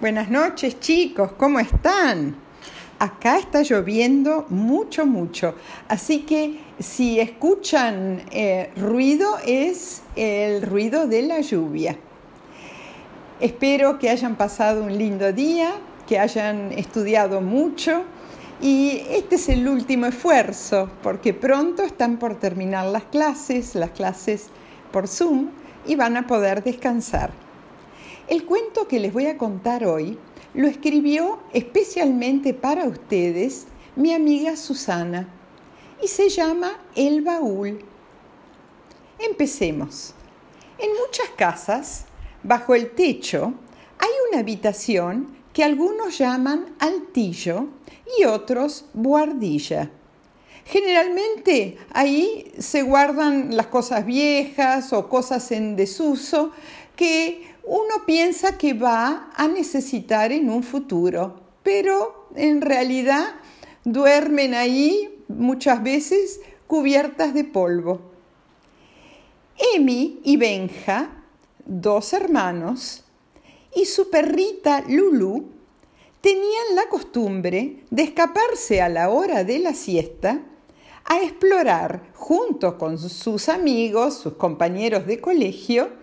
Buenas noches chicos, ¿cómo están? Acá está lloviendo mucho, mucho. Así que si escuchan eh, ruido es el ruido de la lluvia. Espero que hayan pasado un lindo día, que hayan estudiado mucho y este es el último esfuerzo porque pronto están por terminar las clases, las clases por Zoom y van a poder descansar. El cuento que les voy a contar hoy lo escribió especialmente para ustedes mi amiga Susana y se llama El Baúl. Empecemos. En muchas casas, bajo el techo, hay una habitación que algunos llaman altillo y otros buhardilla. Generalmente ahí se guardan las cosas viejas o cosas en desuso que uno piensa que va a necesitar en un futuro, pero en realidad duermen ahí muchas veces cubiertas de polvo. Emi y Benja, dos hermanos, y su perrita Lulu tenían la costumbre de escaparse a la hora de la siesta a explorar junto con sus amigos, sus compañeros de colegio,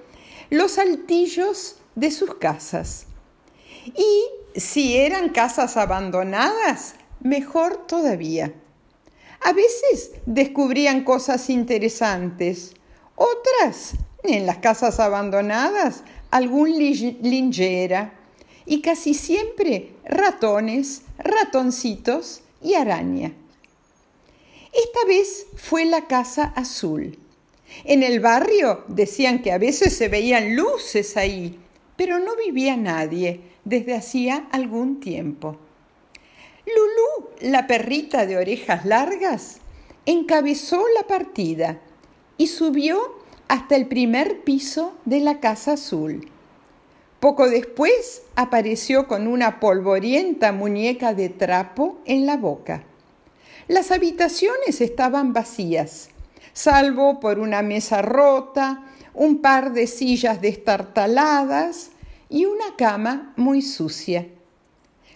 los altillos de sus casas. Y si eran casas abandonadas, mejor todavía. A veces descubrían cosas interesantes, otras, en las casas abandonadas, algún lingera y casi siempre ratones, ratoncitos y araña. Esta vez fue la casa azul. En el barrio decían que a veces se veían luces ahí, pero no vivía nadie desde hacía algún tiempo. Lulú, la perrita de orejas largas, encabezó la partida y subió hasta el primer piso de la casa azul. Poco después apareció con una polvorienta muñeca de trapo en la boca. Las habitaciones estaban vacías salvo por una mesa rota, un par de sillas destartaladas y una cama muy sucia.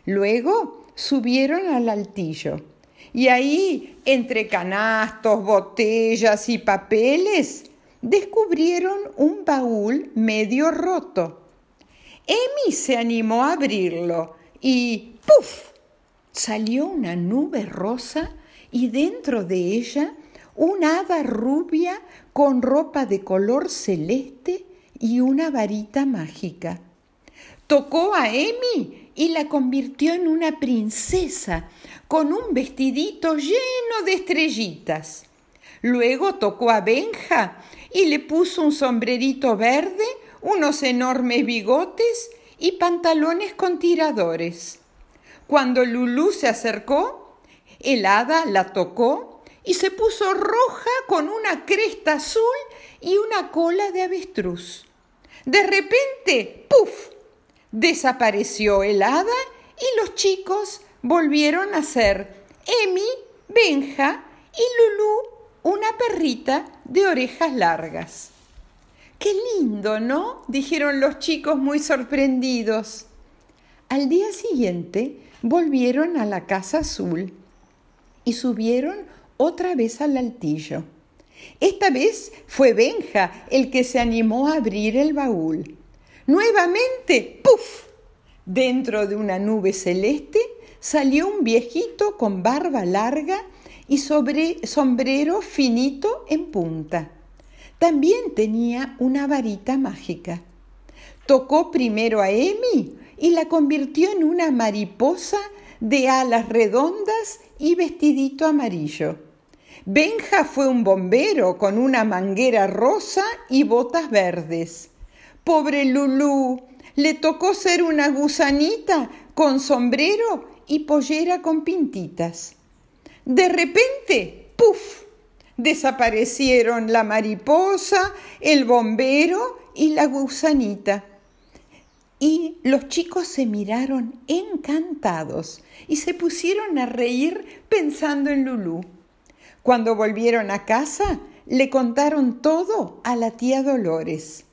Luego subieron al altillo y ahí, entre canastos, botellas y papeles, descubrieron un baúl medio roto. Emi se animó a abrirlo y ¡puf! salió una nube rosa y dentro de ella una hada rubia con ropa de color celeste y una varita mágica. Tocó a Emi y la convirtió en una princesa con un vestidito lleno de estrellitas. Luego tocó a Benja y le puso un sombrerito verde, unos enormes bigotes y pantalones con tiradores. Cuando Lulú se acercó, el hada la tocó y se puso roja con una cresta azul y una cola de avestruz. De repente, ¡puf! desapareció el hada y los chicos volvieron a ser Emi, Benja y Lulú, una perrita de orejas largas. Qué lindo, ¿no? dijeron los chicos muy sorprendidos. Al día siguiente volvieron a la casa azul y subieron otra vez al altillo. Esta vez fue Benja el que se animó a abrir el baúl. Nuevamente, ¡puf! Dentro de una nube celeste salió un viejito con barba larga y sombrero finito en punta. También tenía una varita mágica. Tocó primero a Emi y la convirtió en una mariposa de alas redondas y vestidito amarillo. Benja fue un bombero con una manguera rosa y botas verdes. Pobre Lulú, le tocó ser una gusanita con sombrero y pollera con pintitas. De repente, ¡puf! Desaparecieron la mariposa, el bombero y la gusanita. Y los chicos se miraron encantados y se pusieron a reír pensando en Lulú. Cuando volvieron a casa, le contaron todo a la tía Dolores.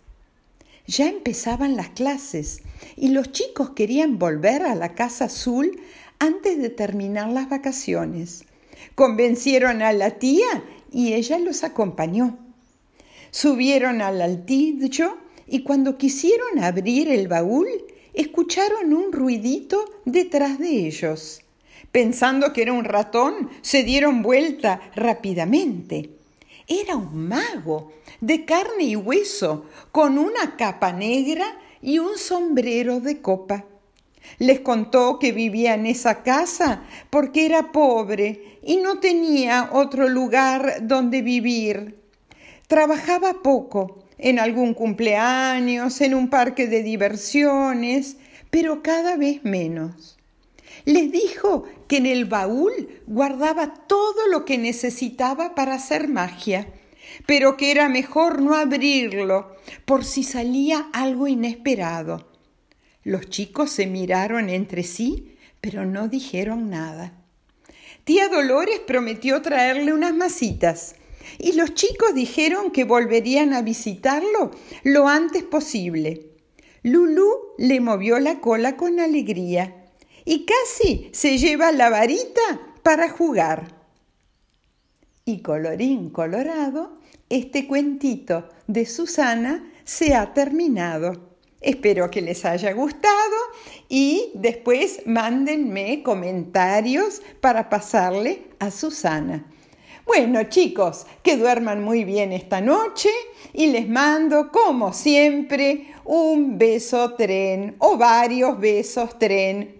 Ya empezaban las clases y los chicos querían volver a la casa azul antes de terminar las vacaciones. Convencieron a la tía y ella los acompañó. Subieron al altillo y cuando quisieron abrir el baúl, escucharon un ruidito detrás de ellos. Pensando que era un ratón, se dieron vuelta rápidamente. Era un mago de carne y hueso, con una capa negra y un sombrero de copa. Les contó que vivía en esa casa porque era pobre y no tenía otro lugar donde vivir. Trabajaba poco, en algún cumpleaños, en un parque de diversiones, pero cada vez menos. Les que en el baúl guardaba todo lo que necesitaba para hacer magia, pero que era mejor no abrirlo por si salía algo inesperado. Los chicos se miraron entre sí, pero no dijeron nada. Tía Dolores prometió traerle unas masitas y los chicos dijeron que volverían a visitarlo lo antes posible. Lulú le movió la cola con alegría y casi se lleva la varita para jugar. Y colorín colorado, este cuentito de Susana se ha terminado. Espero que les haya gustado y después mándenme comentarios para pasarle a Susana. Bueno chicos, que duerman muy bien esta noche y les mando como siempre un beso tren o varios besos tren